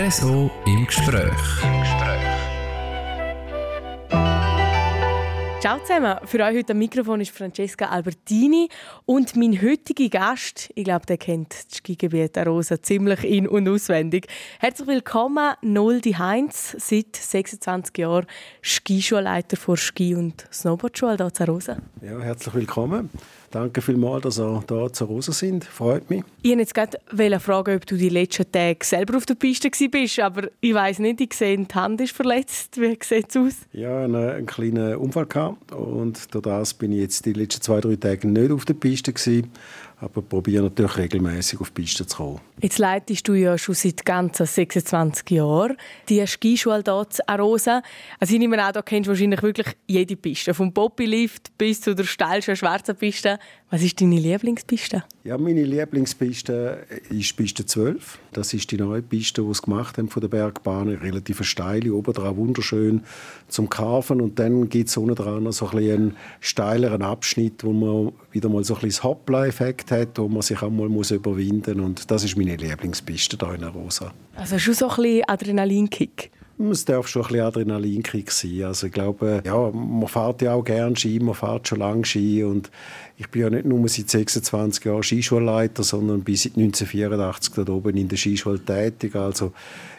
RSO im Gespräch. Im Gespräch. Ciao zusammen. Für euch heute am Mikrofon ist Francesca Albertini und mein heutiger Gast, ich glaube, der kennt das Skigebiet Arosa ziemlich in- und auswendig. Herzlich willkommen, Noldi Heinz, seit 26 Jahren Skischulleiter vor Ski- und Snowboardschule hier zu Arosa. Ja, herzlich willkommen. Danke vielmals, dass ihr hier zu Rosa sind. Freut mich. Ich wollte jetzt gerade fragen, ob du die letzten Tage selber auf der Piste bist, aber ich weiß nicht, ich sehe, die Hand ist verletzt. Wie sieht es aus? Ja, einen, einen kleinen Unfall gehabt und durch das bin ich jetzt die letzten zwei, drei Tage nicht auf der Piste gewesen aber probiere natürlich regelmäßig auf die Piste zu kommen. Jetzt leitest du ja schon seit ganzen 26 Jahren die Skischule hier zu Arosa. Also ich nehme an, da kennst du wahrscheinlich wirklich jede Piste, vom Poppy-Lift bis zu der steilsten schwarzen Piste. Was ist deine Lieblingspiste? Ja, meine Lieblingspiste ist Piste 12. Das ist die neue Piste, die sie gemacht haben von der Bergbahn. Relativ steile, obendrauf wunderschön zum Karfen. Und dann gibt es unten dran so ein einen steileren Abschnitt, wo man wieder mal so ein bisschen Hoppla-Effekt hat, wo man sich einmal muss überwinden muss. Und das ist meine Lieblingspiste hier in Rosa. Also schon so ein bisschen Adrenalinkick? Es darf schon ein bisschen Adrenalinkick sein. Also ich glaube, ja, man fährt ja auch gerne Ski, man fährt schon lange Ski und ich bin ja nicht nur seit 26 Jahren Skischulleiter, sondern bin seit 1984 dort oben in der Skischule tätig. Also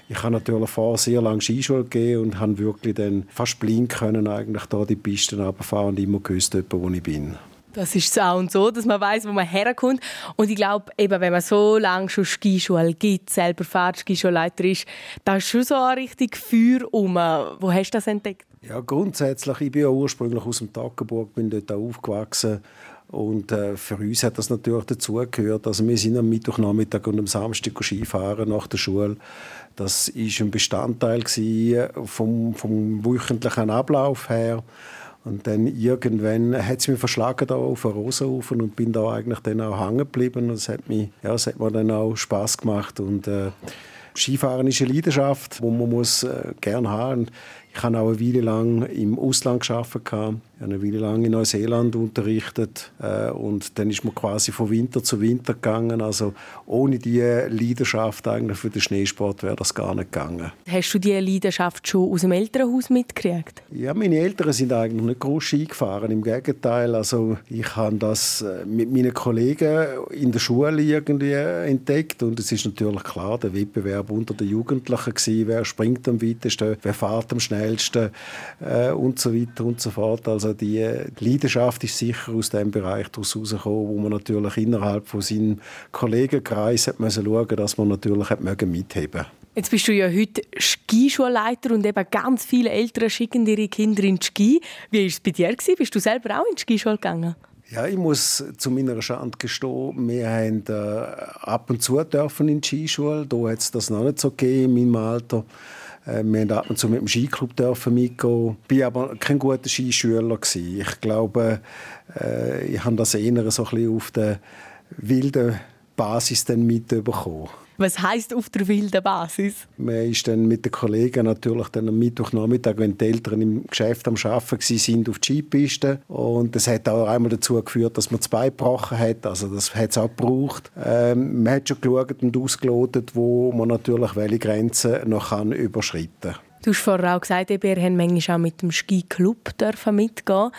ich habe natürlich vorher sehr lange Skischule gegeben und habe wirklich dann fast blind können eigentlich da die Pisten runterfahren und immer gewusst, wo ich bin. Das ist so und so, dass man weiß, wo man herkommt. Und ich glaube, eben, wenn man so lange schon Skischule gibt, selber fährt, Skischulleiter ist, da ist schon so ein richtig Feuer um. Wo hast du das entdeckt? Ja, grundsätzlich, ich bin ja ursprünglich aus dem Tackenburg, bin dort aufgewachsen. Und äh, für uns hat das natürlich dazugehört. Also wir sind am Mittwochnachmittag und am Samstag Skifahren nach der Schule. Das ist ein Bestandteil vom, vom wöchentlichen Ablauf her. Und dann irgendwann hat es mich verschlagen da auf der Rosenhofen und bin da eigentlich dann auch hängen geblieben. Und es hat, ja, hat mir dann auch Spaß gemacht. Und äh, Skifahren ist eine Leidenschaft, die man muss, äh, gerne haben muss. Ich habe auch eine Weile lang im Ausland gearbeitet. Ich habe eine Weile lang in Neuseeland unterrichtet. Äh, und dann ist man quasi von Winter zu Winter gegangen. Also ohne diese Leidenschaft eigentlich für den Schneesport wäre das gar nicht gegangen. Hast du diese Leidenschaft schon aus dem Elternhaus mitgekriegt? Ja, meine Eltern sind eigentlich nicht groß Ski gefahren. Im Gegenteil, also ich habe das äh, mit meinen Kollegen in der Schule irgendwie entdeckt. Und es ist natürlich klar, der Wettbewerb unter den Jugendlichen gewesen, wer springt am weitesten, wer fährt am schnellsten schnellsten äh, und so weiter und so fort. Also die Leidenschaft ist sicher aus dem Bereich herausgekommen, wo man natürlich innerhalb von seinem Kollegenkreis hat müssen schauen, dass man natürlich hat mitheben Jetzt bist du ja heute Skischulleiter und eben ganz viele Eltern schicken ihre Kinder in die Ski. Wie war es bei dir? Bist du selber auch in die Skischule gegangen? Ja, ich muss zu meiner Schande gestehen, wir haben äh, ab und zu dürfen in die Skischule. Da hat es das noch nicht so gegeben in meinem Alter. Äh, wir durften ab und zu mit dem Skiclub mitgehen. Ich war aber kein guter Skischüler. Ich glaube, äh, ich habe das eher so ein bisschen auf der wilden Basis mitbekommen. Was heißt auf der wilden Basis? Man ist dann mit den Kollegen natürlich dann am Mittwochnachmittag, wenn die Eltern im Geschäft am Arbeiten sind, auf die Skipiste. Und das hat auch einmal dazu geführt, dass man zwei gebrochen hat. Also das hat es auch gebraucht. Ähm, man hat schon geschaut und ausgelotet, wo man natürlich welche Grenzen noch kann überschreiten kann. Du hast vorher auch gesagt, wir haben manchmal auch mit dem Skiclub mitgehen.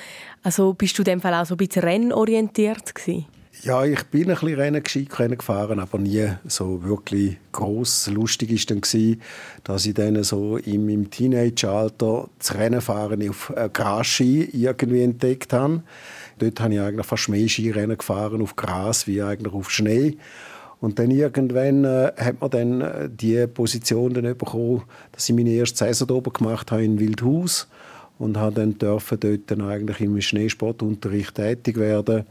Also bist du in dem Fall auch so ein bisschen rennorientiert gewesen? Ja, ich bin ein bisschen Rennen, Rennen gefahren, aber nie so wirklich gross. Lustig war dann, gewesen, dass ich dann so im, im Teenage-Alter das Rennenfahren auf Grasski irgendwie entdeckt habe. Dort habe ich eigentlich fast mehr Skirennen gefahren auf Gras wie eigentlich auf Schnee. Und dann irgendwann äh, hat man dann äh, die Position dann bekommen, dass ich meine erste Saison oben gemacht habe in Wildhaus und habe dann dürfen dort dann eigentlich im Schneesportunterricht tätig werden äh,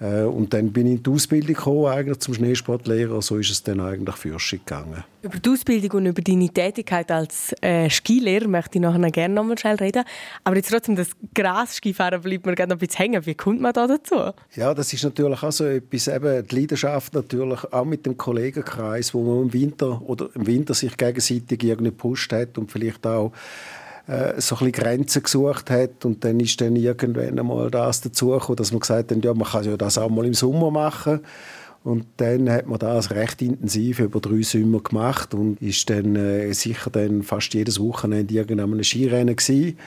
und dann bin ich in die Ausbildung gekommen, eigentlich zum Schneesportlehrer. So ist es dann eigentlich für gegangen. Über die Ausbildung und über deine Tätigkeit als äh, Skilehrer möchte ich nachher gerne noch mal schnell reden. Aber jetzt trotzdem, das Gras-Skifahren bleibt mir gerne noch ein bisschen hängen. Wie kommt man da dazu? Ja, das ist natürlich auch so etwas, eben die Leidenschaft natürlich auch mit dem Kollegenkreis, wo man im Winter oder im Winter sich gegenseitig irgendwie gepusht hat und vielleicht auch äh, so ein Grenzen gesucht hat und dann ist dann irgendwann einmal das dazugekommen, dass man gesagt hat, ja, man kann ja das auch mal im Sommer machen Und dann hat man das recht intensiv über drei Sommer gemacht und ist dann äh, sicher dann fast jedes Wochenende irgendeinem Skirennen gewesen.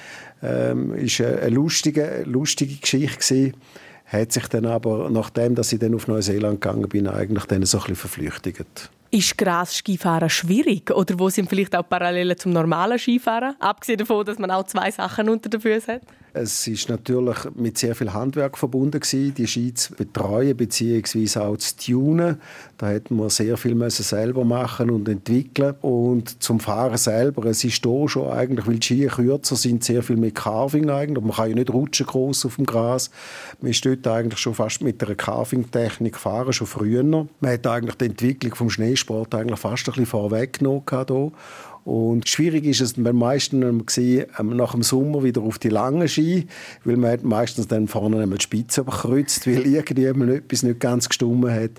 Ähm, ist eine lustige, lustige Geschichte gewesen. Hat sich dann aber, nachdem dass ich dann auf Neuseeland gegangen bin, eigentlich dann so ein bisschen verflüchtigt. Ist Gras-Skifahren schwierig? Oder wo sind vielleicht auch Parallelen zum normalen Skifahren? Abgesehen davon, dass man auch zwei Sachen unter den Füßen hat. Es ist natürlich mit sehr viel Handwerk verbunden gewesen, die Ski zu betreuen bzw. auch zu tunen. Da hätten wir sehr viel müssen selber machen und entwickeln. Und zum Fahren selber, es ist hier schon eigentlich, weil die Ski kürzer sind, sehr viel mit Carving eigentlich. Man kann ja nicht rutschen groß auf dem Gras. Man ist dort eigentlich schon fast mit einer Carving-Technik gefahren, schon früher. Man hat eigentlich die Entwicklung vom Schneesport eigentlich fast ein bisschen vorweggenommen hier. Und schwierig ist es beim meisten ähm, nach dem Sommer wieder auf die langen Ski, weil man meistens dann vorne die Spitze überkreuzt, weil irgendjemand etwas nicht ganz gestummen hat.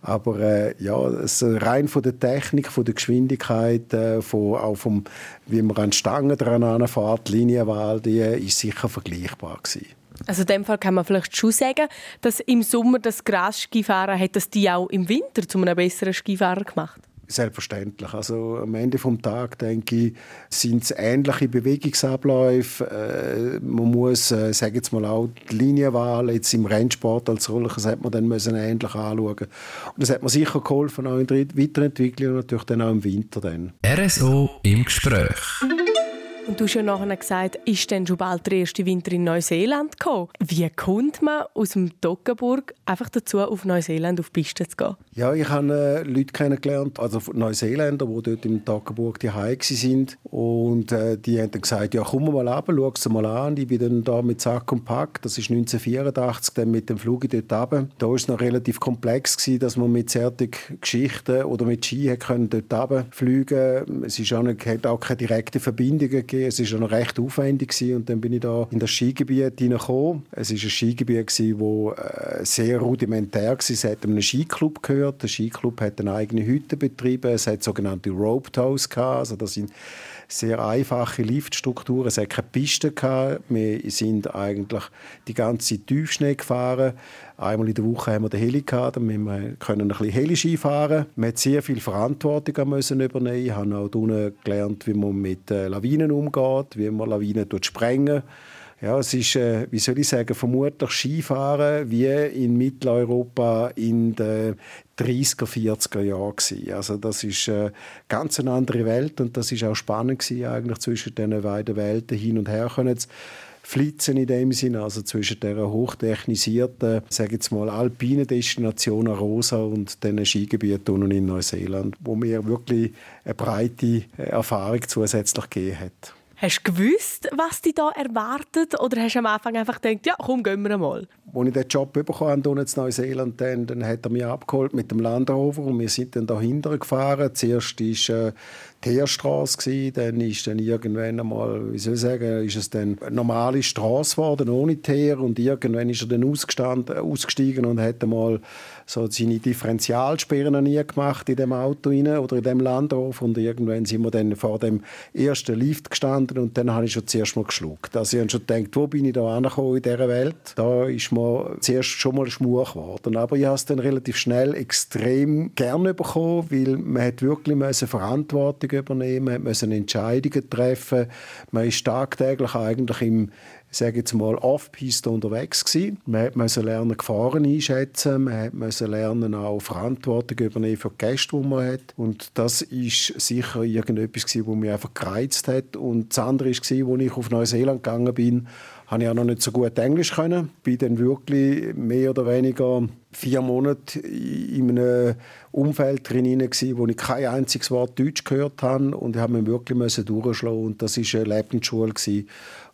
Aber äh, ja, es, rein von der Technik, von der Geschwindigkeit, äh, von, auch vom, wie man an Stangen dran fährt, Linienwahl, die äh, ist sicher vergleichbar gewesen. Also in dem Fall kann man vielleicht schon sagen, dass im Sommer das Gras-Skifahren hat das die auch im Winter zu einem besseren Skifahrer gemacht? Selbstverständlich. Also am Ende vom Tag denke ich, sind es ähnliche Bewegungsabläufe. Äh, man muss, äh, sage jetzt mal auch die Linienwahl jetzt im Rennsport als solches hat man dann müssen ähnlich anschauen. Und das hat mir sicher geholfen auch in der Weiterentwicklung und natürlich dann auch im Winter dann. RSO im Gespräch. Und du hast ja nachher gesagt, ist denn schon bald der erste Winter in Neuseeland gekommen? Wie kommt man aus dem Toggenburg einfach dazu, auf Neuseeland auf die Piste zu gehen? Ja, ich habe äh, Leute kennengelernt, also Neuseeländer, die dort im Toggenburg die sind und äh, die haben dann gesagt, ja komm mal ab, schau es mal an. Ich bin dann da mit Sack und Pack, das ist 1984, dann mit dem Flug dort runter. Da war es noch relativ komplex gewesen, dass man mit solchen Geschichten oder mit Ski können dort runter fliegen. Es ist auch nicht, auch keine direkten Verbindungen gegeben gegeben. Es war noch recht aufwendig gewesen. und dann bin ich da in das Skigebiet hineingekommen. Es war ein Skigebiet, das äh, sehr rudimentär war. Es hat einem Skiclub gehört. Der Skiclub hat eine eigene Hütte betrieben. Es hat sogenannte Rope Tows gehabt. Also das sind sehr einfache Liftstrukturen. Es hat keine Piste gehabt. Wir sind eigentlich die ganze Tiefschnee gefahren. Einmal in der Woche haben wir den Heli gehabt, damit wir können ein bisschen Heli-Ski fahren. Wir mussten sehr viel Verantwortung müssen übernehmen. Ich habe auch gelernt, wie man mit äh, Lawinen umgeht, wie man Lawinen sprengen ja, es ist, äh, wie soll ich sagen, vermutlich Skifahren wie in Mitteleuropa in den 30er, 40er Jahren gewesen. Also das ist äh, ganz eine andere Welt und das ist auch spannend gewesen, eigentlich zwischen diesen beiden Welten hin und her können flitzen in dem Sinne, also zwischen der hochtechnisierten, sage jetzt mal, alpinen Destination Arosa und den Skigebieten in Neuseeland, wo mir wirklich eine breite Erfahrung zusätzlich gegeben hat. Hast du gewusst, was dich da erwartet? Oder hast du am Anfang einfach gedacht, ja, komm, gehen wir mal? Als ich den Job bekommen habe in Neuseeland, dann, dann hat er mich abgeholt mit dem Land Rover und wir sind dann dahinter gefahren. Zuerst war äh, Teerstraße, dann ist dann irgendwann einmal, wie soll ich sagen, ist es dann eine normale Straße geworden, ohne Teer und irgendwann ist er dann ausgestiegen und hat einmal so seine Differentialsperren nie gemacht in dem Auto rein oder in dem Landhof und irgendwann sind wir dann vor dem ersten Lift gestanden und dann habe ich schon zuerst mal geschluckt. Also ich habe schon gedacht, wo bin ich da angekommen in dieser Welt? Da ist mir zuerst schon mal Schmuch geworden. Aber ich habe es dann relativ schnell extrem gerne bekommen, weil man hat wirklich Verantwortung übernehmen, man musste Entscheidungen treffen, man ist tagtäglich eigentlich im sage jetzt mal, off-piste unterwegs gewesen. Man musste lernen, Gefahren einschätzen, man musste lernen, auch Verantwortung übernehmen für die Gäste, die man hat. Und das ist sicher irgendetwas gewesen, was mich einfach gereizt hat. Und das andere war, als ich auf Neuseeland gegangen bin, habe ich auch noch nicht so gut Englisch können. Bin dann wirklich mehr oder weniger vier Monate in einem Umfeld drin wo ich kein einziges Wort Deutsch gehört habe und ich habe mich wirklich durchschlagen und das war eine Lebensschule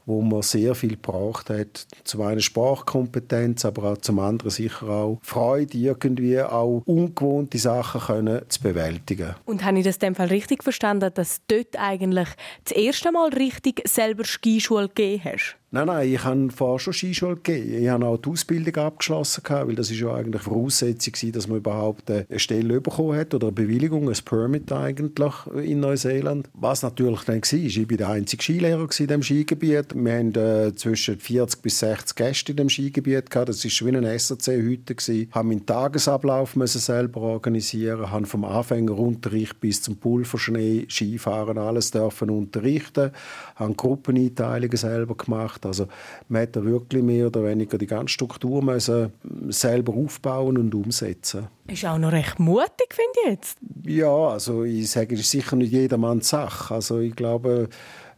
wo man sehr viel gebraucht hat. Zum einen Sprachkompetenz, aber auch zum anderen sicher auch Freude, irgendwie auch ungewohnte Sachen können zu bewältigen. Und habe ich das in dem Fall richtig verstanden, dass du dort eigentlich das erste Mal richtig selber Skischule gegeben hast? Nein, nein, ich habe vorher schon Skischule gegeben. Ich habe auch die Ausbildung abgeschlossen, weil das ist ja eigentlich Voraussetzung dass man überhaupt eine Stelle bekommen hat oder eine Bewilligung, ein Permit eigentlich in Neuseeland. Was natürlich dann war, ich war der einzige Skilehrer in diesem Skigebiet. Wir haben äh, zwischen 40 bis 60 Gäste in diesem Skigebiet gehabt. Das war wie ein SRC heute. Ich musste meinen Tagesablauf selber organisieren, habe vom Anfängerunterricht bis zum Pulverschnee, Skifahren alles dürfen unterrichten, habe Gruppeneinteilungen selber gemacht. Also man hat da wirklich mehr oder weniger die ganze Struktur müssen selber aufbauen und umsetzen. Ist auch noch recht mutig, finde ich jetzt. Ja, also ich sage, es ist sicher nicht jedermanns Sache. Also ich glaube,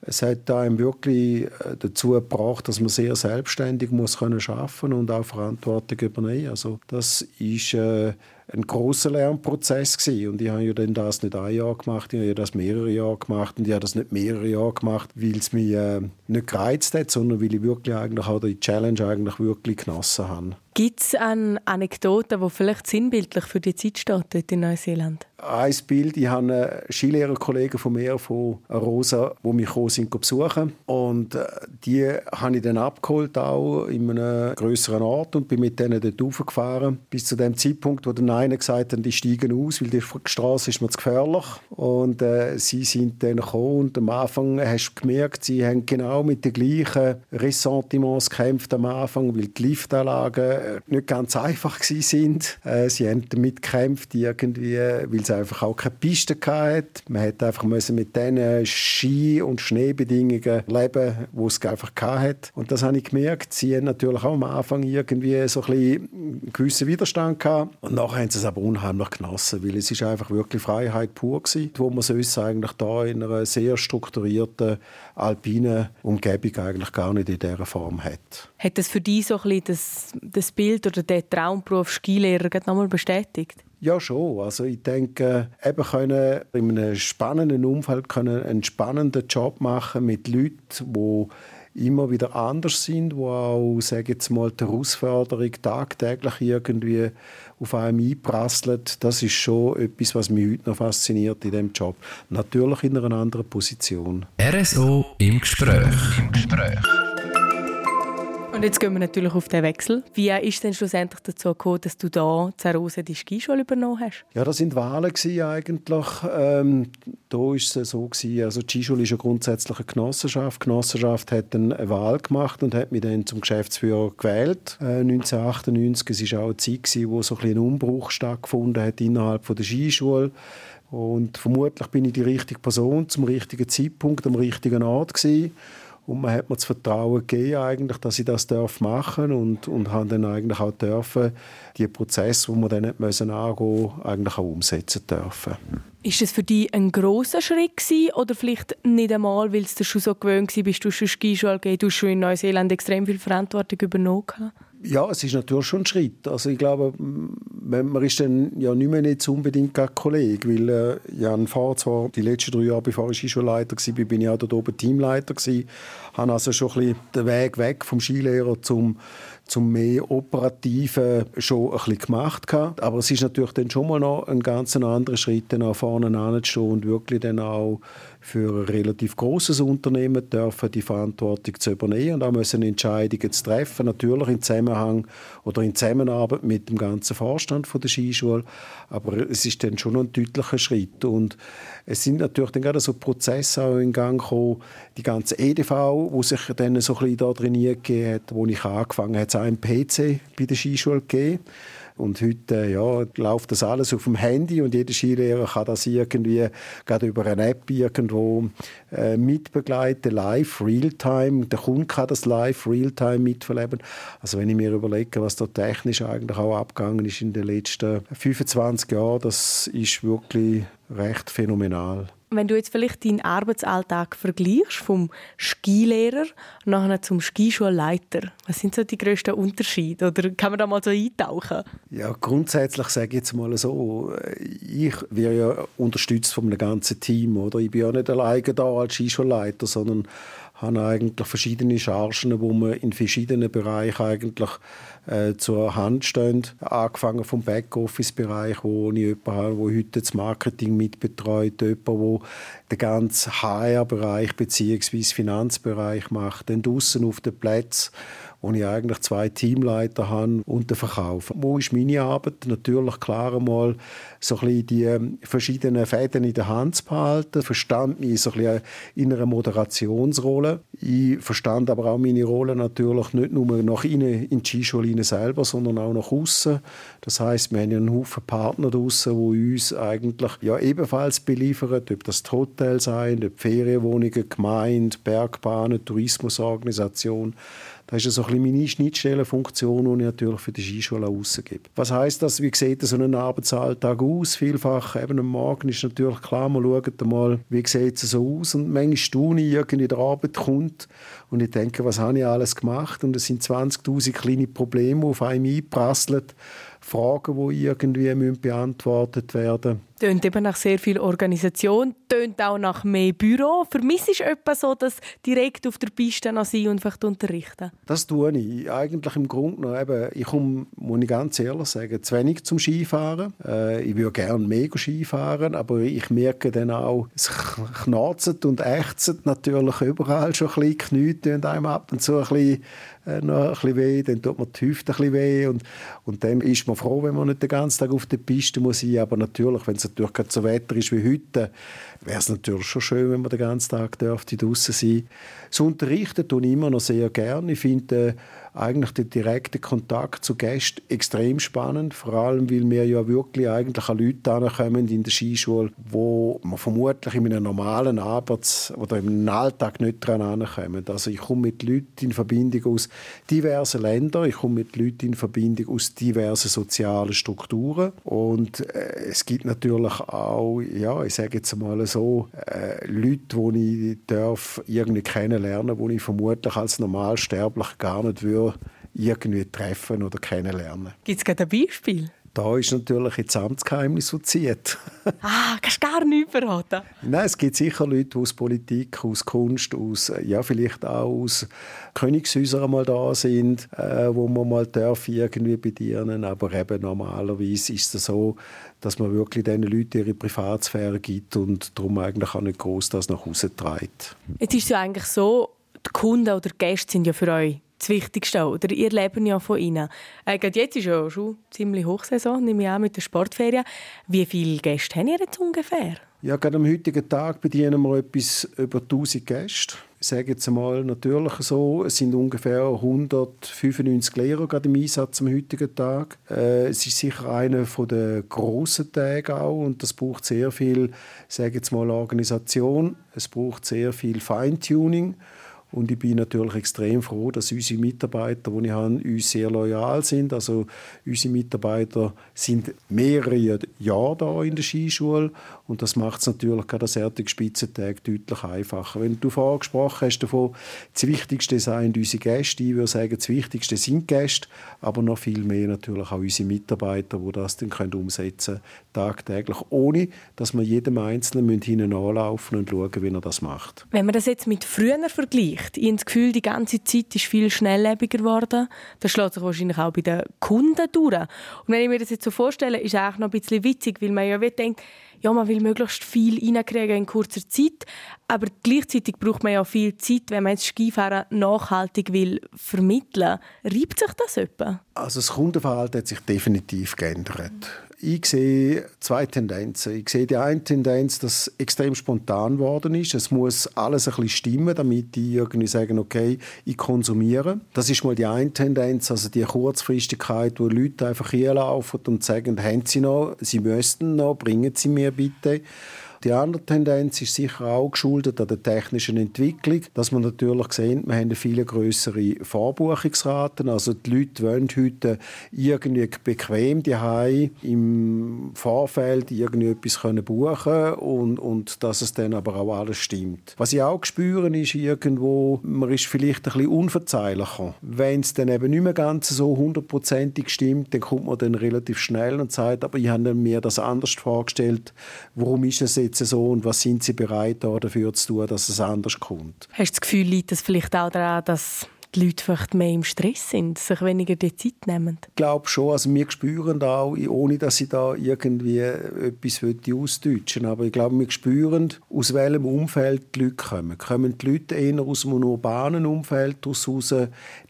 es hat einem wirklich äh, dazu gebracht, dass man sehr selbstständig muss können schaffen und auch Verantwortung übernehmen. Also das ist äh, ein großer Lernprozess gewesen. und ich habe ja dann das nicht ein Jahr gemacht, ich habe das mehrere Jahre gemacht und ich habe das nicht mehrere Jahre gemacht, weil es mich äh, nicht gereizt hat, sondern weil ich wirklich eigentlich auch die Challenge eigentlich wirklich genossen habe. Gibt es eine Anekdote, die vielleicht sinnbildlich für die Zeit steht dort in Neuseeland? Ein Bild, ich habe einen Skilehrerkollegen von mir, von Rosa, die mich sind besuchen. Und äh, die habe ich dann abgeholt, auch in einem größeren Ort und bin mit denen dort raufgefahren, bis zu dem Zeitpunkt, wo der einer gesagt hat, die steigen aus, weil die Straße ist mir zu gefährlich. Und äh, sie sind dann gekommen und am Anfang hast du gemerkt, sie haben genau mit den gleichen Ressentiments gekämpft am Anfang, weil die Liftanlagen nicht ganz einfach waren. Äh, sie haben damit gekämpft, irgendwie, weil es einfach auch keine Piste hatte. Man musste einfach mit diesen Ski- und Schneebedingungen leben, wo es einfach hatte. Und das habe ich gemerkt. Sie haben natürlich auch am Anfang irgendwie so ein bisschen einen gewissen Widerstand gehabt. Und nachher haben sie es aber unheimlich genossen, weil es ist einfach wirklich Freiheit pur gewesen, wo man sonst eigentlich da in einer sehr strukturierten alpinen Umgebung eigentlich gar nicht in dieser Form hat. Hat das für dich so ein bisschen das, das Bild oder den Traumberuf Skilehrer nochmal bestätigt? Ja, schon. Also ich denke, eben können in einem spannenden Umfeld können einen spannenden Job machen mit Leuten, die immer wieder anders sind, wo auch, sage jetzt mal, die Herausforderung tagtäglich irgendwie auf einem einprasselt. Das ist schon etwas, was mich heute noch fasziniert in dem Job. Natürlich in einer anderen Position. RSO im Gespräch. Im Gespräch. Und jetzt gehen wir natürlich auf den Wechsel. Wie ist es denn schlussendlich dazu gekommen, dass du da Zarose die Skischule übernommen hast? Ja, das sind Wahlen eigentlich. Ähm, da war es so gewesen, also die Skischule ist ja grundsätzlich eine Genossenschaft. Die Genossenschaft hat eine Wahl gemacht und hat mich dann zum Geschäftsführer gewählt. Äh, 1998, es war auch eine Zeit, gewesen, wo so ein, ein Umbruch stattgefunden hat innerhalb von der Skischule. Und vermutlich bin ich die richtige Person zum richtigen Zeitpunkt am richtigen Ort gewesen. Und man hat mir das Vertrauen gegeben, eigentlich, dass ich das machen darf und, und habe dann eigentlich auch dürfen, die Prozesse, die wir dann nicht angehen eigentlich auch umsetzen dürfen. Ist das für dich ein grosser Schritt gewesen, oder vielleicht nicht einmal, weil du schon so gewöhnt warst, du schon Skischule gegeben, du hast schon in Neuseeland extrem viel Verantwortung übernommen? Ja, es ist natürlich schon ein Schritt. Also ich glaube, man ist dann ja nicht mehr nicht unbedingt ein Kollege, weil äh, ja, vorher zwar die letzten drei Jahre, bevor ich Skischulleiter war, bin ich auch dort oben Teamleiter gewesen, habe also schon ein bisschen den Weg weg vom Skilehrer zum zum mehr Operativen schon ein bisschen gemacht gehabt. Aber es ist natürlich dann schon mal noch ein ganz anderer Schritt, dann auch vorne anzustehen und wirklich dann auch für ein relativ großes Unternehmen dürfen die Verantwortung zu übernehmen. Und auch müssen Entscheidungen zu treffen, natürlich in Zusammenhang oder in Zusammenarbeit mit dem ganzen Vorstand von der Skischule. Aber es ist dann schon ein deutlicher Schritt. Und es sind natürlich dann gerade so Prozesse auch in Gang gekommen, die ganze EDV, wo sich dann so ein bisschen da gegeben hat, wo ich angefangen habe, hat es auch einen PC bei der Skischule gegeben und heute ja, läuft das alles auf dem Handy und jeder Skilehrer kann das irgendwie gerade über eine App irgendwo äh, mitbegleiten, live, real-time. Der Kunde kann das live, real-time mitverleben. Also wenn ich mir überlege, was da technisch eigentlich auch abgegangen ist in den letzten 25 Jahren, das ist wirklich recht phänomenal. Wenn du jetzt vielleicht deinen Arbeitsalltag vergleichst vom Skilehrer nachher zum Skischulleiter, was sind so die grössten Unterschiede? Oder kann man da mal so eintauchen? Ja, grundsätzlich sage ich jetzt mal so, ich werde ja unterstützt von einem ganzen Team. Oder? Ich bin ja nicht alleine da als Skischulleiter, sondern habe eigentlich verschiedene Chargen, wo man in verschiedenen Bereichen eigentlich äh, zur Hand stehen. Angefangen vom Backoffice-Bereich, wo ich jemanden habe, der heute das Marketing mitbetreut, jemand, der den ganzen HR-Bereich bzw. Finanzbereich macht, dann draussen auf den Plätzen wo ich eigentlich zwei Teamleiter habe und den Verkauf. Wo ist meine Arbeit? Natürlich klar einmal so ein bisschen die ähm, verschiedenen Fäden in der Hand zu behalten. Verstand mich so ein bisschen in einer Moderationsrolle. Ich verstand aber auch meine Rolle natürlich nicht nur nach innen in die Skischule selber, sondern auch nach außen. Das heißt, wir haben ja einen Haufen Partner draussen, die uns eigentlich ja ebenfalls beliefern, ob das die Hotels sind, ob Ferienwohnungen, Gemeinde, Bergbahnen, Tourismusorganisation. Das ist so ein bisschen meine Schnittstellenfunktion, die ich natürlich für die Skischule ausgebe. Was heißt das? Wie sieht so ein Arbeitsalltag aus? Vielfach eben am Morgen ist natürlich klar, man schaut mal, wie sieht es so aus und manchmal staune ich, irgendwie der Arbeit kommt und ich denke, was habe ich alles gemacht? Und es sind 20'000 kleine Probleme, die auf einem einprasseln. Fragen, die irgendwie beantwortet werden müssen. Tönt eben nach sehr viel Organisation, tönt auch nach mehr Büro. Vermisst du etwas so, dass direkt auf der Piste noch sein und vielleicht unterrichten? Das tue ich. Eigentlich im Grunde noch eben, ich komme, muss ich ganz ehrlich sagen, zu wenig zum Skifahren. Äh, ich würde gerne mega Skifahren, aber ich merke dann auch, es knarzt und ächzt natürlich überall schon ein bisschen, Knie einem ab und zu ein bisschen äh, noch ein bisschen weh, dann tut mir die Hüfte ein bisschen weh und, und dann ist man froh, wenn man nicht den ganzen Tag auf der Piste muss sein, aber natürlich, wenn es natürlich gerade so Wetter ist wie heute, wäre es natürlich schon schön, wenn man den ganzen Tag draußen sein. Das Unterrichten tue ich immer noch sehr gerne. Ich finde, äh, eigentlich den direkten Kontakt zu Gästen extrem spannend, vor allem, weil wir ja wirklich eigentlich an Leute ankommen in der Skischule, wo man vermutlich in einem normalen Arbeits- oder im Alltag nicht dran ankommen. Also ich komme mit Leuten in Verbindung aus diversen Ländern, ich komme mit Leuten in Verbindung aus diversen sozialen Strukturen und äh, es gibt natürlich auch, ja, ich sage jetzt mal so, äh, Leute, die ich darf irgendwie kennenlernen, die ich vermutlich als Normalsterblich gar nicht würde irgendwie treffen oder kennenlernen. Gibt es gerade ein Beispiel? Da ist natürlich jetzt Amtsgeheimnis, das zieht. ah, kannst du gar nichts verraten? Nein, es gibt sicher Leute, die aus Politik, aus Kunst, aus, ja, vielleicht auch aus Königshäusern einmal da sind, äh, wo man mal darf irgendwie bedienen Aber eben normalerweise ist es so, dass man wirklich diesen Leuten ihre Privatsphäre gibt und darum eigentlich auch nicht groß das nach Hause trägt. Jetzt ist es ja eigentlich so, die Kunden oder die Gäste sind ja für euch das Wichtigste Oder ihr lebt ja von ihnen. Äh, jetzt ist ja schon ziemlich Hochsaison, nehme ich an, mit der Sportferien. Wie viele Gäste haben ihr jetzt ungefähr? Ja, gerade am heutigen Tag bedienen wir etwas über 1000 Gäste. Ich sage jetzt einmal natürlich so, es sind ungefähr 195 Lehrer gerade im Einsatz am heutigen Tag. Äh, es ist sicher einer der grossen Tage auch und das braucht sehr viel, sage jetzt mal Organisation. Es braucht sehr viel Feintuning. Und ich bin natürlich extrem froh, dass unsere Mitarbeiter, die ich habe, uns sehr loyal sind. Also unsere Mitarbeiter sind mehrere Jahre da in der Skischule und das macht es natürlich gerade an solchen Spitzentagen deutlich einfacher. Wenn du vorher gesprochen hast davon, das Wichtigste sind unsere Gäste. Ich würde sagen, das Wichtigste sind die Gäste, aber noch viel mehr natürlich auch unsere Mitarbeiter, die das dann können umsetzen können, tagtäglich, ohne dass wir jedem Einzelnen hinten anlaufen und schauen, wie er das macht. Wenn man das jetzt mit früher vergleicht, ich habe das Gefühl, die ganze Zeit ist viel schnelllebiger geworden. Das schlägt sich wahrscheinlich auch bei den Kunden durch. Und wenn ich mir das jetzt so vorstelle, ist es auch noch ein bisschen witzig, weil man ja denkt, ja, man will möglichst viel reinkriegen in kurzer Zeit, aber gleichzeitig braucht man ja viel Zeit, wenn man jetzt Skifahren nachhaltig will vermitteln. Reibt sich das etwa? Also das Kundenverhalten hat sich definitiv geändert. Ich sehe zwei Tendenzen. Ich sehe die eine Tendenz, dass extrem spontan geworden ist. Es muss alles ein bisschen stimmen, damit die irgendwie sagen, okay, ich konsumiere. Das ist mal die eine Tendenz, also die Kurzfristigkeit, wo Leute einfach hier laufen und sagen, haben Sie noch, Sie müssten noch, bringen Sie mir bitte. Die andere Tendenz ist sicher auch geschuldet an der technischen Entwicklung, dass man natürlich sehen, wir haben viele größere Vorbuchungsraten. Also die Leute wollen heute irgendwie bequem die im Vorfeld irgendwie etwas können und, und dass es dann aber auch alles stimmt. Was ich auch spüre, ist irgendwo, man ist vielleicht ein bisschen unverzeihlicher. Wenn es dann eben nicht mehr ganz so hundertprozentig stimmt, dann kommt man dann relativ schnell und sagt, aber ich habe mir das anders vorgestellt. Warum ist es jetzt jetzt so und was sind sie bereit dafür zu tun, dass es anders kommt. Hast du das Gefühl, liegt das vielleicht auch daran, dass die Leute vielleicht mehr im Stress sind, sich weniger die Zeit nehmen? Ich glaube schon. Also wir spüren auch, ohne dass ich da irgendwie etwas ausdeutschen aber ich glaube, wir spüren, aus welchem Umfeld die Leute kommen. Kommen die Leute eher aus einem urbanen Umfeld heraus,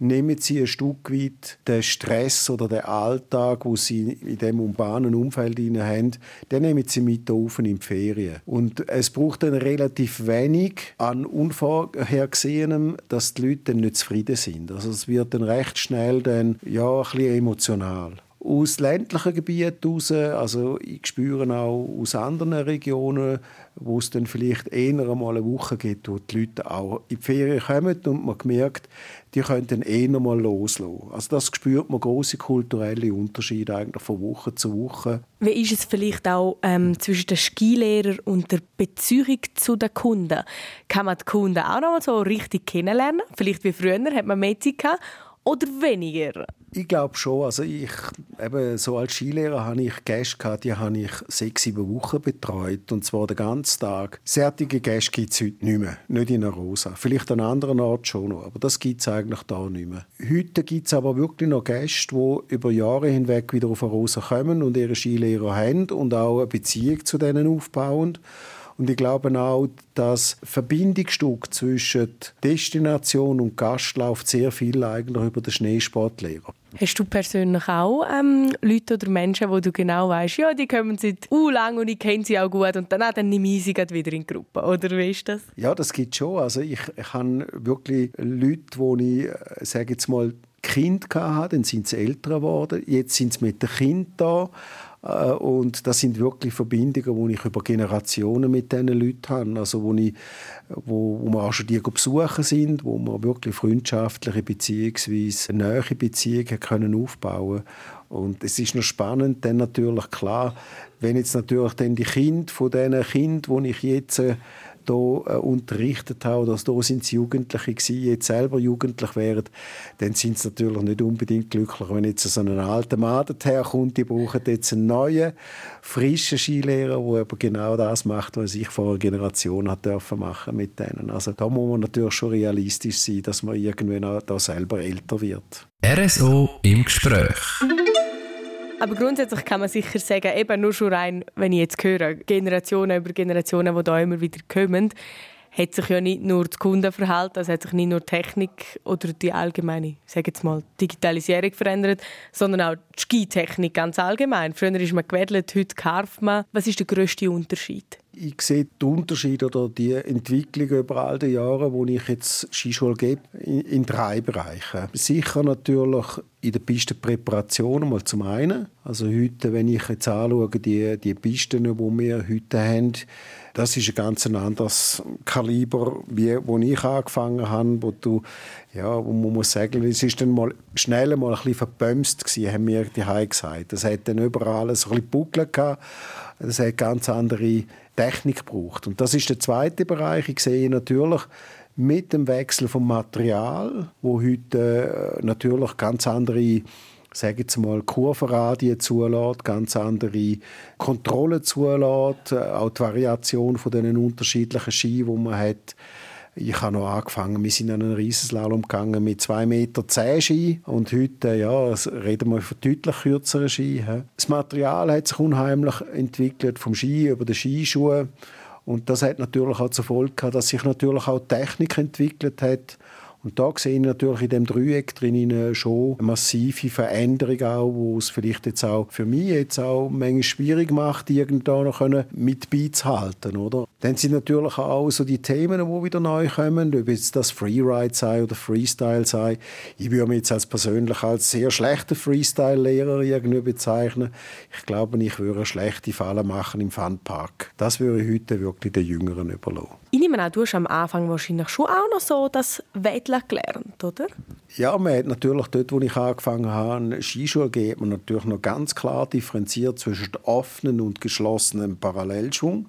nehmen sie ein Stück weit den Stress oder den Alltag, wo sie in diesem urbanen Umfeld haben, den nehmen sie mit auf in die Ferien. Und es braucht dann relativ wenig an Unvorhergesehenem, dass die Leute dann nicht zufrieden sind. Also es wird dann recht schnell dann, ja, ein bisschen emotional. Aus ländlichen Gebieten heraus, also ich spüre auch aus anderen Regionen, wo es dann vielleicht eher einmal eine Woche gibt, wo die Leute auch in die Ferien kommen und man merkt, die können dann eher mal loslassen. Also das spürt man große kulturelle Unterschiede eigentlich von Woche zu Woche. Wie ist es vielleicht auch ähm, zwischen den Skilehrern und der Beziehung zu den Kunden? Kann man die Kunden auch noch mal so richtig kennenlernen? Vielleicht wie früher, hat man mehr Zeit gehabt oder weniger? Ich glaube schon. Also ich, eben, so als Skilehrer hatte ich Gäste, gehabt, die habe ich sechs, sieben Wochen betreut. Und zwar den ganzen Tag. Sertige Gäste gibt es heute nicht mehr. Nicht in der Rosa. Vielleicht an anderen Orten schon noch. Aber das gibt es eigentlich da nicht mehr. Heute gibt es aber wirklich noch Gäste, die über Jahre hinweg wieder auf der Rosa kommen und ihre Skilehrer haben und auch eine Beziehung zu denen aufbauen. Und ich glaube auch, das Verbindungsstück zwischen Destination und Gast läuft sehr viel eigentlich über den Schneesportlehrer. Hast du persönlich auch ähm, Leute oder Menschen, wo du genau weißt, ja, die kommen seit u lang und ich kenne sie auch gut und dann, ah, dann nehme ich sie wieder in die Gruppe, oder wie ist das? Ja, das gibt schon. Also ich, ich habe wirklich Leute, wo ich, äh, sage jetzt mal, Kind hatte, dann sind sie älter geworden, jetzt sind sie mit dem Kind da und das sind wirklich Verbindungen, die ich über Generationen mit diesen Leuten habe. Also wo, ich, wo, wo wir auch schon die besuchen sind, wo wir wirklich freundschaftliche bzw. nahe Beziehungen können aufbauen Und es ist noch spannend, dann natürlich klar, wenn jetzt natürlich dann die Kinder von diesen Kindern, die ich jetzt hier äh, unterrichtet habe, dass da sind sie Jugendliche gewesen, jetzt selber jugendlich wären, dann sind sie natürlich nicht unbedingt glücklich, wenn jetzt so ein alter Mann herkommt, die brauchen jetzt einen neuen, frischen Skilehrer, der aber genau das macht, was ich vor einer Generation hat dürfen machen mit denen. Also da muss man natürlich schon realistisch sein, dass man irgendwann da selber älter wird. RSO im Gespräch. Aber grundsätzlich kann man sicher sagen, eben nur schon rein, wenn ich jetzt höre, Generationen über Generationen, die da immer wieder kommen, hat sich ja nicht nur das Kundenverhalten, also hat sich nicht nur die Technik oder die allgemeine, sage jetzt mal, Digitalisierung verändert, sondern auch die Skitechnik ganz allgemein. Früher ist man gewedelt, heute karft man. Was ist der grösste Unterschied? Ich sehe den Unterschied oder die Entwicklung über all die Jahre, wo ich jetzt Skischule gebe, in, in drei Bereichen. Sicher natürlich in der Pistenpräparation mal zum einen. Also heute, wenn ich jetzt anschaue, die, die Pisten, die wir heute haben, das ist ein ganz anderes Kaliber, wie wo ich angefangen habe, wo du, ja, wo man muss sagen, es ist dann mal schnell mal ein bisschen verbömst gewesen, haben wir die gesagt. Das hat dann überall so ein bisschen Buckel gehabt. Das hat ganz andere Technik braucht. Und das ist der zweite Bereich. Ich sehe natürlich mit dem Wechsel vom Material, wo heute äh, natürlich ganz andere sage jetzt mal, Kurvenradien zulässt, ganz andere Kontrollen zulässt, äh, auch die Variation von den unterschiedlichen Ski, die man hat. Ich habe noch angefangen, wir sind an einen Riesenslalom gegangen mit 2,10 Meter 10 Ski. Und heute ja, reden wir von deutlich kürzeren Ski. Das Material hat sich unheimlich entwickelt, vom Ski über die Skischuhe und das hat natürlich auch zur Folge gehabt, dass sich natürlich auch Technik entwickelt hat und da sehe ich natürlich in dem Dreieck drin schon massive Veränderung auch, wo es vielleicht jetzt auch für mich jetzt auch manchmal schwierig macht, irgendwo noch mit beizuhalten, oder? Dann sind natürlich auch so die Themen, die wieder neu kommen, ob jetzt das Freeride sei oder Freestyle sei. Ich würde mich jetzt als persönlich als sehr schlechter Freestyle-Lehrer irgendwie bezeichnen. Ich glaube, ich würde eine schlechte Falle machen im Funpark. Das würde ich heute wirklich den Jüngeren überlassen. Ich nehme an, du hast am Anfang wahrscheinlich schon auch noch so das Wettler gelernt, oder? Ja, man hat natürlich dort, wo ich angefangen habe, Skischule geht man natürlich noch ganz klar differenziert zwischen offenen und geschlossenen Parallelschwung.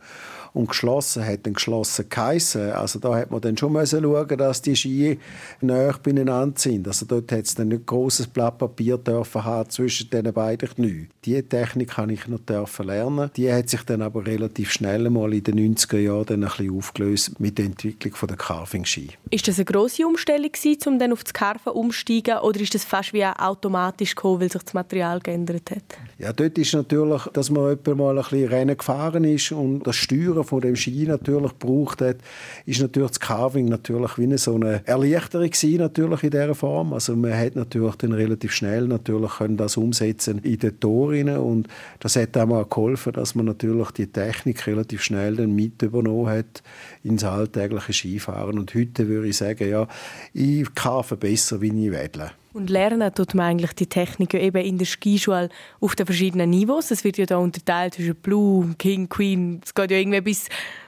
Und geschlossen hat dann geschlossen geheissen. Also da hat man dann schon müssen schauen, dass die Ski näher beieinander sind. Also dort hat es dann nicht großes Blatt Papier dürfen haben zwischen den beiden Knien. Diese Technik habe ich noch dürfen lernen. Die hat sich dann aber relativ schnell mal in den 90er Jahren dann ein bisschen aufgelöst mit der Entwicklung der Carving-Ski. Ist das eine grosse Umstellung gewesen, um dann auf das Carven umzusteigen oder ist das fast wie automatisch gekommen, weil sich das Material geändert hat? Ja, dort ist natürlich, dass man mal ein bisschen Rennen gefahren ist und das Steuern von dem Ski natürlich gebraucht hat, ist natürlich das Carving natürlich wie so eine Erleichterung gewesen, natürlich in dieser Form. Also man hat natürlich dann relativ schnell natürlich können das umsetzen in den Toren und das hat auch mal geholfen, dass man natürlich die Technik relativ schnell dann mit übernommen hat ins alltägliche Skifahren und heute würde ich sagen, ja, ich carve besser, wie ich wedle. Und lernen tut man eigentlich die Technik eben in der Skischule auf den verschiedenen Niveaus. Es wird ja da unterteilt zwischen Blue, King, Queen. Es geht ja irgendwie bis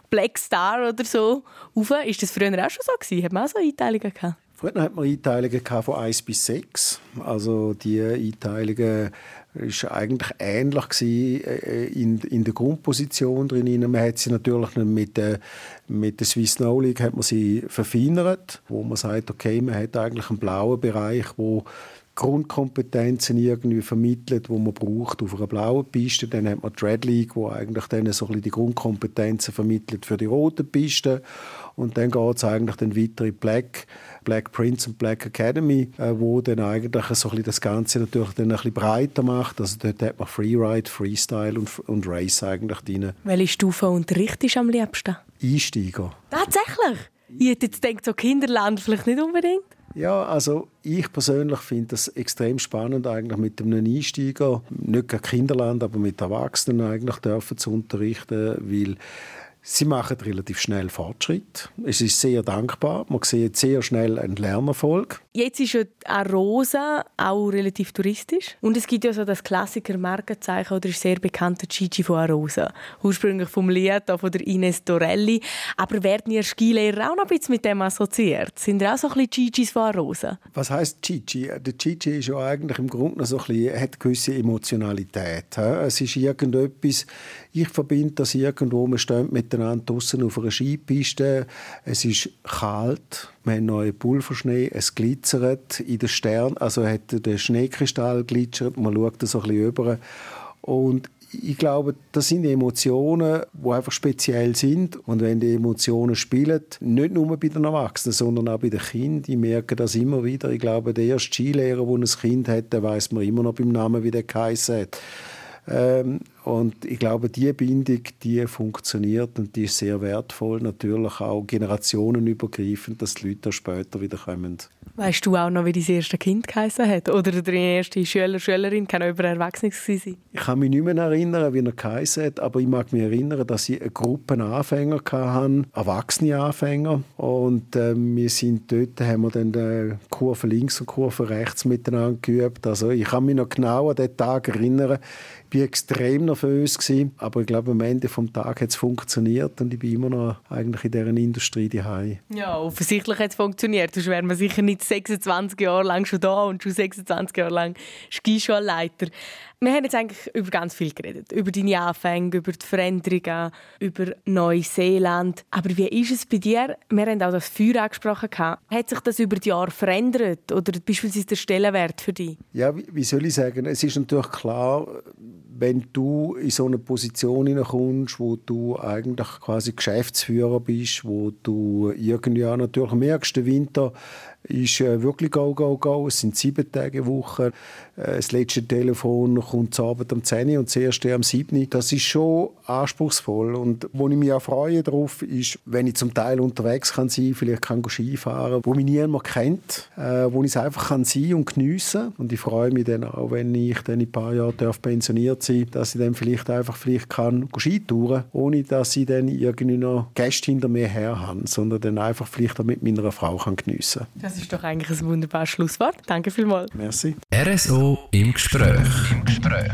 Black Star oder so rauf. Ist das früher auch schon so gewesen? Hat man auch so Einteilungen gehabt? Früher hat man Einteilungen von 1 bis 6. Also die Einteilungen war eigentlich ähnlich äh, in, in der Grundposition drin. Man hat sie natürlich mit der, mit der Swiss Snow League hat man sie verfeinert, wo man sagt, okay, man hat eigentlich einen blauen Bereich, wo Grundkompetenzen irgendwie vermittelt, wo man braucht auf einer blauen Piste. Dann hat man die Red League, wo eigentlich dann so ein die Grundkompetenzen vermittelt für die roten Pisten. Und dann geht es eigentlich dann weiter in Black, Black Prince und Black Academy, äh, wo dann eigentlich so ein das Ganze natürlich dann ein bisschen breiter macht. Also dort hat man Freeride, Freestyle und, und Race eigentlich drin. Welche Stufe unterrichtest du am liebsten? Einsteiger. Tatsächlich? Ich hätte jetzt gedacht, so Kinderland vielleicht nicht unbedingt. Ja, also ich persönlich finde das extrem spannend, eigentlich mit einem Einsteiger, nicht Kinderland, aber mit Erwachsenen eigentlich dürfen zu unterrichten, weil Sie machen relativ schnell Fortschritt. Es ist sehr dankbar. Man sieht sehr schnell einen Lernerfolg. Jetzt ist ja Arosa auch relativ touristisch. Und es gibt ja so das Klassiker-Markenzeichen, oder ist sehr bekannter Gigi von Arosa. Ursprünglich vom Lied von der Ines Dorelli. Aber werden Ihr Skilehrer auch noch ein bisschen mit dem assoziiert? Sind ihr auch so ein bisschen Gigis von Arosa? Was heisst Gigi? Der Gigi ist ja eigentlich im Grunde so ein bisschen, hat gewisse Emotionalität. Es ist irgendetwas, ich verbinde das irgendwo, man steht miteinander draußen auf einer Skipiste, es ist kalt, wir haben neuen Pulverschnee, es glitzert in den Sternen, also hat der Schneekristall glitzert, man schaut da so ein bisschen über und ich glaube, das sind Emotionen, die einfach speziell sind. Und wenn die Emotionen spielen, nicht nur bei den Erwachsenen, sondern auch bei den Kindern, die merken das immer wieder. Ich glaube, der erste Skilehrer, der ein Kind hat, der weiß man immer noch beim Namen, wie der geheißen hat. Ähm, und ich glaube, diese Bindung, die funktioniert und die ist sehr wertvoll, natürlich auch generationenübergreifend, dass die Leute später wieder kommen. Weißt du auch noch, wie dein erste Kind geheißen hat? Oder deine erste Schüler, Schülerin? Kann auch über Erwachsene sein? Ich kann mich nicht mehr erinnern, wie er geheißen hat, aber ich mag mich erinnern, dass ich eine Gruppe Anfänger hatte, erwachsene Anfänger. Und äh, wir sind dort, haben wir dann die Kurve links und Kurve rechts miteinander geübt. Also ich kann mich noch genau an den Tag erinnern. Ich war extrem nervös, gewesen, aber ich glaube, am Ende des Tages hat es funktioniert und ich bin immer noch eigentlich in dieser Industrie daheim. Ja, offensichtlich hat es funktioniert. Sonst wäre man sicher nicht 26 Jahre lang schon da und schon 26 Jahre lang Skischulleiter. Wir haben jetzt eigentlich über ganz viel geredet. Über deine Anfänge, über die Veränderungen, über Neuseeland. Aber wie ist es bei dir? Wir haben auch das Feuer angesprochen. Hat sich das über die Jahre verändert? Oder beispielsweise der Stellenwert für dich? Ja, wie soll ich sagen? Es ist natürlich klar, wenn du in so eine Position hineinkommst, wo du eigentlich quasi Geschäftsführer bist, wo du irgendwie natürlich merkst, der Winter ist äh, wirklich go, go, go. Es sind sieben Tage Woche. Äh, das letzte Telefon kommt am Abend um 10 Uhr und das erste am 7 Das ist schon anspruchsvoll. Und wo ich mich auch freue darauf, ist, wenn ich zum Teil unterwegs kann sein, vielleicht kann ich Skifahren, wo mich niemand kennt, äh, wo ich es einfach kann sein und geniessen. Und ich freue mich dann auch, wenn ich dann in ein paar Jahren darf pensioniert sein dass ich dann vielleicht einfach vielleicht kann Skitouren, ohne dass ich dann irgendwie noch Gäste hinter mir her habe, sondern dann einfach vielleicht auch mit meiner Frau kann geniessen kann. Das ist doch eigentlich ein wunderbares Schlusswort. Danke vielmals. Merci. RSO im Gespräch. Im Gespräch.